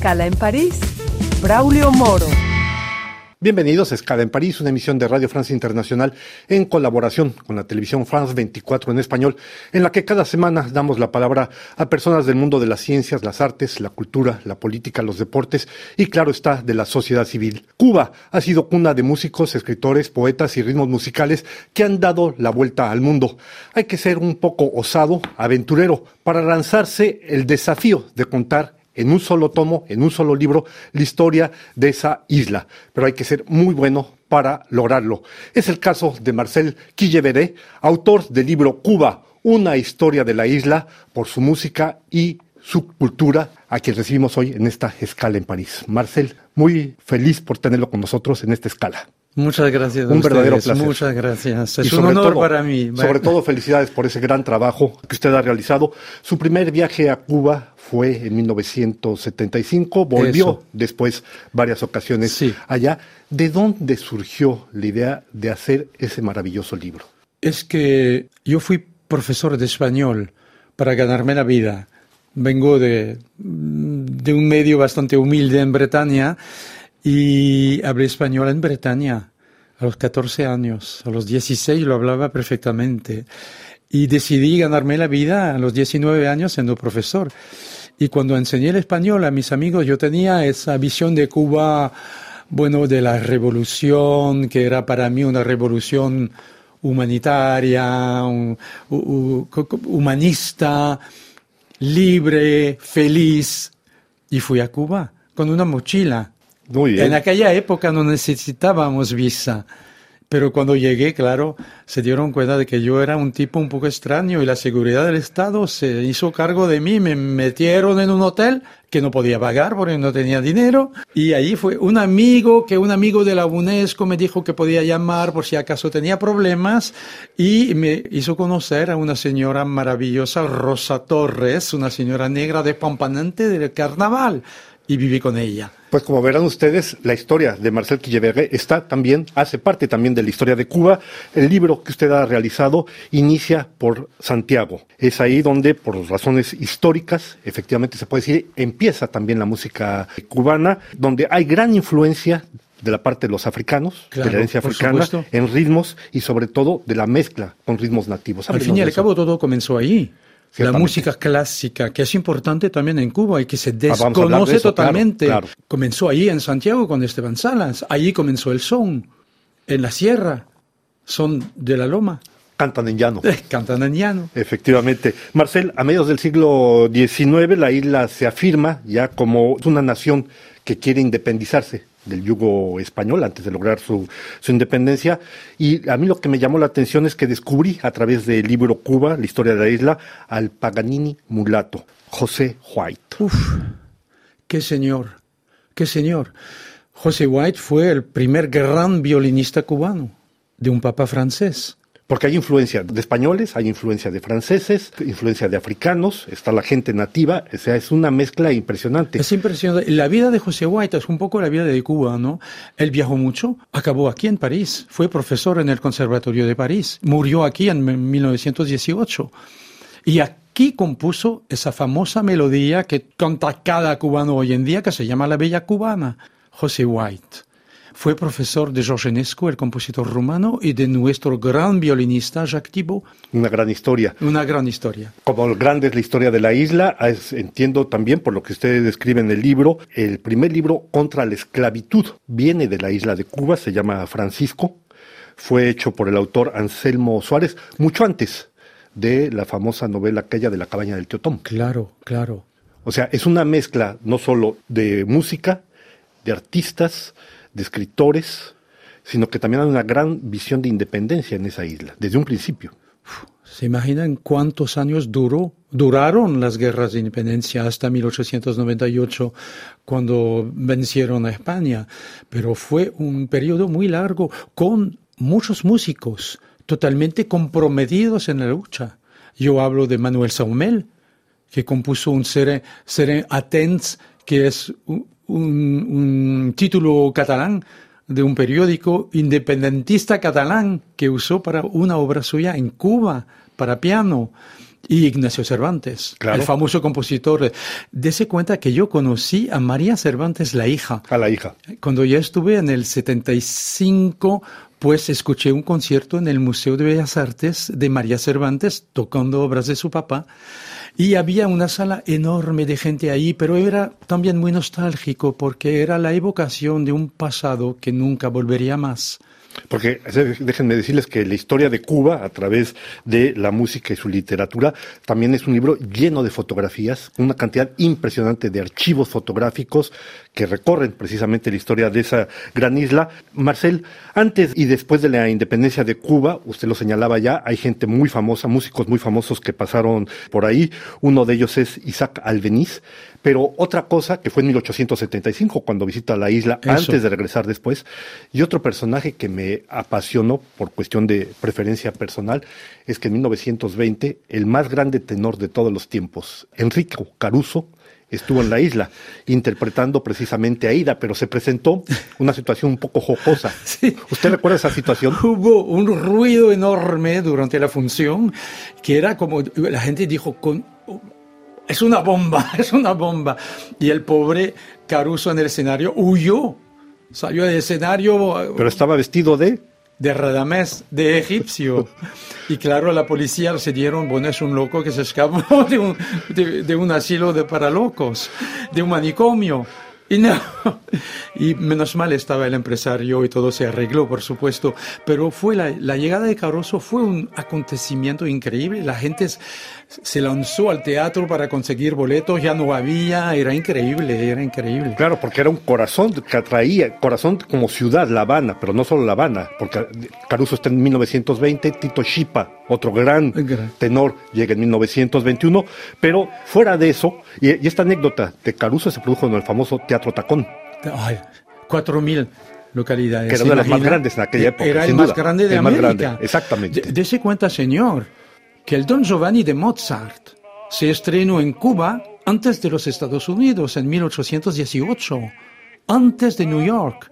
Escala en París, Braulio Moro. Bienvenidos a Escala en París, una emisión de Radio Francia Internacional en colaboración con la televisión France 24 en español, en la que cada semana damos la palabra a personas del mundo de las ciencias, las artes, la cultura, la política, los deportes y, claro está, de la sociedad civil. Cuba ha sido cuna de músicos, escritores, poetas y ritmos musicales que han dado la vuelta al mundo. Hay que ser un poco osado, aventurero, para lanzarse el desafío de contar en un solo tomo, en un solo libro, la historia de esa isla. Pero hay que ser muy bueno para lograrlo. Es el caso de Marcel Quilleveré, autor del libro Cuba, una historia de la isla, por su música y su cultura, a quien recibimos hoy en esta escala en París. Marcel, muy feliz por tenerlo con nosotros en esta escala. Muchas gracias. un verdadero placer. Muchas gracias. Es un honor para mí. Sobre todo felicidades por ese gran trabajo que usted ha realizado. Su primer viaje a Cuba fue en 1975, volvió después varias ocasiones allá. ¿De dónde surgió la idea de hacer ese maravilloso libro? Es que yo fui profesor de español para ganarme la vida. Vengo de, de un medio bastante humilde en Bretaña y hablé español en Bretaña a los 14 años. A los 16 lo hablaba perfectamente. Y decidí ganarme la vida a los 19 años siendo profesor. Y cuando enseñé el español a mis amigos, yo tenía esa visión de Cuba, bueno, de la revolución, que era para mí una revolución humanitaria, humanista, libre, feliz. Y fui a Cuba con una mochila en aquella época no necesitábamos visa. Pero cuando llegué, claro, se dieron cuenta de que yo era un tipo un poco extraño y la seguridad del Estado se hizo cargo de mí. Me metieron en un hotel que no podía pagar porque no tenía dinero. Y ahí fue un amigo que un amigo de la UNESCO me dijo que podía llamar por si acaso tenía problemas y me hizo conocer a una señora maravillosa, Rosa Torres, una señora negra de Pampanante del carnaval y viví con ella. Pues como verán ustedes, la historia de Marcel Quillevergué está también, hace parte también de la historia de Cuba. El libro que usted ha realizado inicia por Santiago. Es ahí donde, por razones históricas, efectivamente se puede decir, empieza también la música cubana, donde hay gran influencia de la parte de los africanos, de la herencia africana, en ritmos y sobre todo de la mezcla con ritmos nativos. Al fin y al cabo todo comenzó ahí la música clásica, que es importante también en Cuba y que se ah, desconoce totalmente. Comenzó ahí en Santiago con Esteban Salas, allí comenzó el son, en la sierra, son de la loma. Cantan en llano. Cantan en llano. Efectivamente. Marcel, a mediados del siglo XIX la isla se afirma ya como una nación que quiere independizarse del yugo español antes de lograr su, su, independencia. Y a mí lo que me llamó la atención es que descubrí a través del libro Cuba, la historia de la isla, al Paganini mulato, José White. Uf, qué señor, qué señor. José White fue el primer gran violinista cubano de un papa francés. Porque hay influencia de españoles, hay influencia de franceses, influencia de africanos, está la gente nativa, o sea, es una mezcla impresionante. Es impresionante. La vida de José White es un poco la vida de Cuba, ¿no? Él viajó mucho, acabó aquí en París, fue profesor en el Conservatorio de París, murió aquí en 1918. Y aquí compuso esa famosa melodía que canta cada cubano hoy en día, que se llama La Bella Cubana, José White. Fue profesor de George Enescu, el compositor rumano, y de nuestro gran violinista Jacques Thibault. Una gran historia. Una gran historia. Como grande es la historia de la isla, entiendo también por lo que usted describe en el libro, el primer libro contra la esclavitud viene de la isla de Cuba, se llama Francisco, fue hecho por el autor Anselmo Suárez mucho antes de la famosa novela aquella de la cabaña del Teotón. Claro, claro. O sea, es una mezcla no solo de música, de artistas, de escritores, sino que también hay una gran visión de independencia en esa isla, desde un principio. ¿Se imaginan cuántos años duró, duraron las guerras de independencia hasta 1898, cuando vencieron a España? Pero fue un periodo muy largo, con muchos músicos totalmente comprometidos en la lucha. Yo hablo de Manuel Saumel, que compuso un Sere, Sere Atens, que es un, título catalán de un periódico independentista catalán que usó para una obra suya en Cuba, para piano. y Ignacio Cervantes, el famoso compositor. Dese cuenta que yo conocí a María Cervantes, la hija. A la hija. Cuando ya estuve en el 75, pues escuché un concierto en el Museo de Bellas Artes de María Cervantes tocando obras de su papá. Y había una sala enorme de gente ahí, pero era también muy nostálgico porque era la evocación de un pasado que nunca volvería más. Porque déjenme decirles que la historia de Cuba, a través de la música y su literatura, también es un libro lleno de fotografías, una cantidad impresionante de archivos fotográficos que recorren precisamente la historia de esa gran isla. Marcel, antes y después de la independencia de Cuba, usted lo señalaba ya, hay gente muy famosa, músicos muy famosos que pasaron por ahí. Uno de ellos es Isaac Albeniz. Pero otra cosa que fue en 1875 cuando visita la isla antes de regresar después. Y otro personaje que me apasionó por cuestión de preferencia personal es que en 1920 el más grande tenor de todos los tiempos, Enrico Caruso, estuvo en la isla interpretando precisamente a Ida, pero se presentó una situación un poco jocosa. ¿Usted recuerda esa situación? Hubo un ruido enorme durante la función que era como la gente dijo con es una bomba, es una bomba. Y el pobre Caruso en el escenario huyó, salió del escenario. Pero estaba vestido de de Radamés, de egipcio. Y claro, la policía se dieron, bueno, es un loco que se escapó de un, de, un asilo de para locos, de un manicomio. Y no, y menos mal estaba el empresario y todo se arregló, por supuesto, pero fue la, llegada de Caruso fue un acontecimiento increíble. La gente se lanzó al teatro para conseguir boletos, ya no había, era increíble, era increíble. Claro, porque era un corazón que atraía, corazón como ciudad, La Habana, pero no solo La Habana, porque Caruso está en 1920, Tito Chipa, otro gran, tenor, llega en 1921, pero fuera de eso, y, esta anécdota de Caruso se produjo en el famoso Teatro Tacón. Ay, cuatro mil localidades. Que era una de las más grandes en aquella época. Era el más grande de América. exactamente. Dese cuenta, señor que el Don Giovanni de Mozart se estrenó en Cuba antes de los Estados Unidos, en 1818, antes de New York.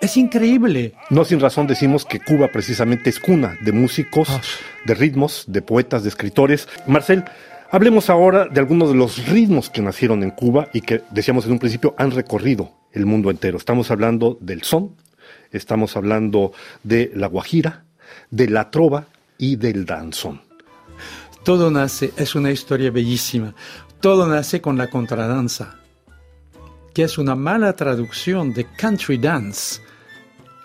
Es increíble. No sin razón decimos que Cuba precisamente es cuna de músicos, ah. de ritmos, de poetas, de escritores. Marcel, hablemos ahora de algunos de los ritmos que nacieron en Cuba y que, decíamos en un principio, han recorrido el mundo entero. Estamos hablando del son, estamos hablando de la guajira, de la trova y del danzón. Todo nace, es una historia bellísima, todo nace con la contradanza, que es una mala traducción de country dance.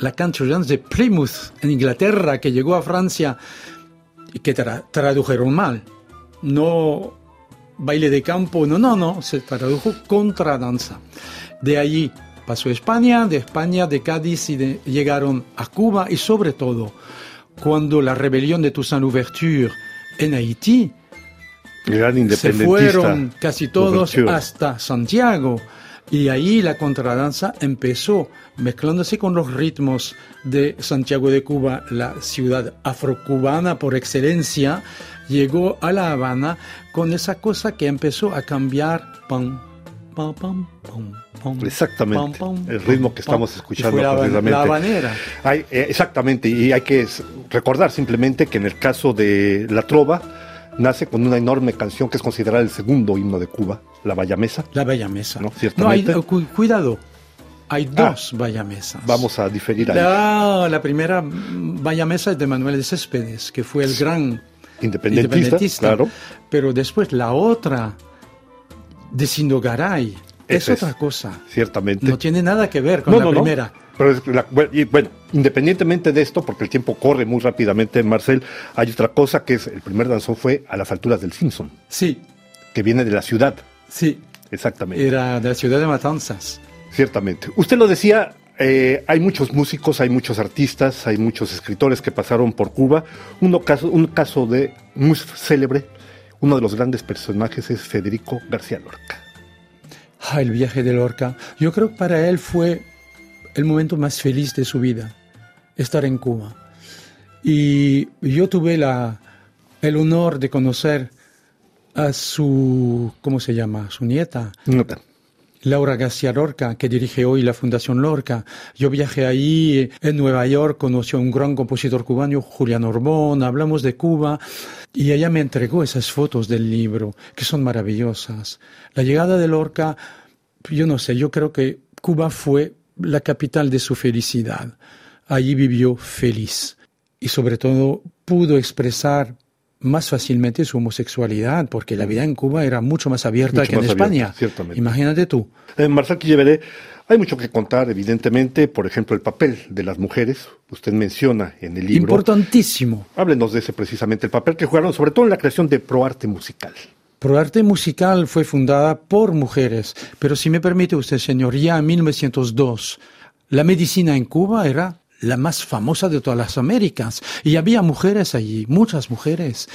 La country dance de Plymouth, en Inglaterra, que llegó a Francia y que tradujeron mal. No baile de campo, no, no, no, se tradujo contradanza. De allí pasó a España, de España, de Cádiz y llegaron a Cuba y sobre todo cuando la rebelión de Toussaint Louverture en Haití. Se fueron casi todos hasta Santiago. Y ahí la contradanza empezó mezclándose con los ritmos de Santiago de Cuba, la ciudad afrocubana por excelencia, llegó a La Habana con esa cosa que empezó a cambiar. Pam, pam, pam, Exactamente, el ritmo que estamos escuchando la, La habanera. Hay, eh, exactamente, y hay que recordar simplemente que en el caso de la trova, nace con una enorme canción que es considerada el segundo himno de Cuba, la Bayamesa. La Bayamesa. ¿no? Ciertamente. No, hay, cuidado, hay ah, dos Bayamesas. Vamos a diferir ahí. La, la primera Bayamesa es de Manuel de Céspedes, que fue el gran independentista, independentista, claro. Pero después la otra de Sindogaray es, otra cosa. Ciertamente. No tiene nada que ver con la primera. Pero bueno, independientemente de esto, porque el tiempo corre muy rápidamente, Marcel, hay otra cosa que es, el primer danzón fue a las alturas del Simpson. Sí. Que viene de la ciudad. Sí. Exactamente. Era de la ciudad de Matanzas. Ciertamente. Usted lo decía, eh, hay muchos músicos, hay muchos artistas, hay muchos escritores que pasaron por Cuba. Uno caso, un caso de muy célebre, uno de los grandes personajes es Federico García Lorca. Ah, el viaje de Lorca. Yo creo que para él fue el momento más feliz de su vida, estar en Cuba. Y yo tuve la, el honor de conocer a su, ¿cómo se llama? Su nieta. Nieta. Laura García Lorca, que dirige hoy la Fundación Lorca. Yo viajé ahí en Nueva York, conocí a un gran compositor cubano, Julián Orbón, hablamos de Cuba y ella me entregó esas fotos del libro, que son maravillosas. La llegada de Lorca, yo no sé, yo creo que Cuba fue la capital de su felicidad. Allí vivió feliz y sobre todo pudo expresar más fácilmente su homosexualidad, porque la vida en Cuba era mucho más abierta que en España. Imagínate tú. En Marcel Quilleveré hay mucho que contar, evidentemente, por ejemplo, el papel de las mujeres. Usted menciona en el libro. Importantísimo. Háblenos de ese precisamente, el papel que jugaron, sobre todo en la creación de Proarte Musical. Proarte Musical fue fundada por mujeres, pero si me permite usted, señor, ya en 1902, la medicina en Cuba era la más famosa de todas las Américas. Y había mujeres allí, muchas mujeres.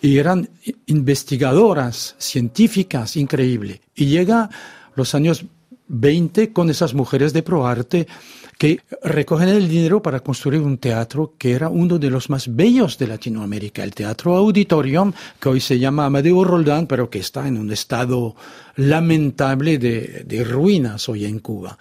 Y eran investigadoras, científicas, increíble. Y llega los años 20 con esas mujeres de ProArte que recogen el dinero para construir un teatro que era uno de los más bellos de Latinoamérica, el Teatro Auditorium, que hoy se llama Amadeo Roldán, pero que está en un estado lamentable de, de ruinas hoy en Cuba.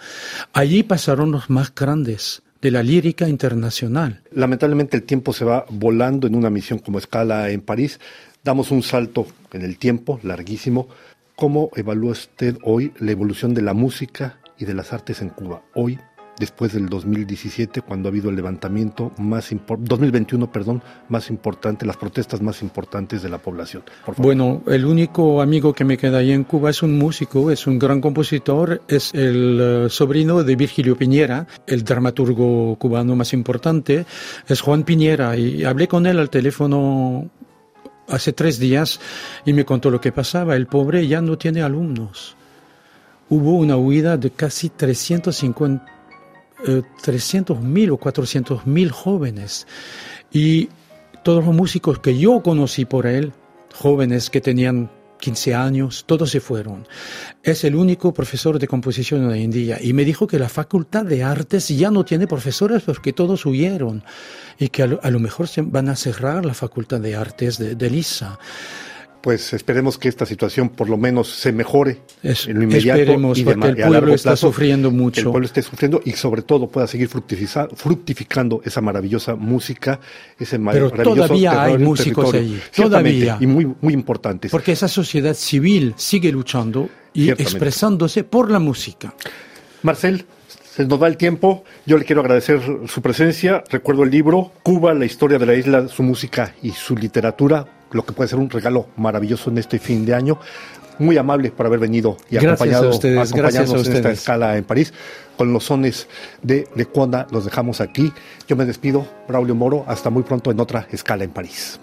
Allí pasaron los más grandes de la lírica internacional. Lamentablemente el tiempo se va volando en una misión como escala en París. Damos un salto en el tiempo larguísimo. ¿Cómo evalúa usted hoy la evolución de la música y de las artes en Cuba? Hoy, después del 2017, cuando ha habido el levantamiento más importante, 2021, perdón, más importante, las protestas más importantes de la población. Bueno, el único amigo que me queda ahí en Cuba es un músico, es un gran compositor, es el eh, sobrino de Virgilio Piñera, el dramaturgo cubano más importante, es Juan Piñera, y hablé con él al teléfono hace tres días y me contó lo que pasaba. El pobre ya no tiene alumnos. Hubo una huida de casi 350 300 mil o 400 mil jóvenes. Y todos los músicos que yo conocí por él, jóvenes que tenían 15 años, todos se fueron. Es el único profesor de composición hoy en día. Y me dijo que la Facultad de Artes ya no tiene profesores porque todos huyeron. Y que a lo, mejor se van a cerrar la Facultad de Artes de, de Lisa pues esperemos que esta situación por lo menos se mejore en lo inmediato esperemos, y porque el pueblo está sufriendo mucho. El pueblo esté sufriendo y sobre todo pueda seguir fructificando esa maravillosa música, ese Pero todavía hay músicos allí, todavía. Y muy, muy importantes. Porque esa sociedad civil sigue luchando y expresándose por la música. Marcel, se nos va el tiempo. Yo le quiero agradecer su presencia. Recuerdo el libro Cuba, la historia de la isla, su música y su literatura lo que puede ser un regalo maravilloso en este fin de año. Muy amable por haber venido y acompañado, acompañarnos en esta escala en París. Con los sones de Lecuona los dejamos aquí. Yo me despido, Braulio Moro. Hasta muy pronto en otra escala en París.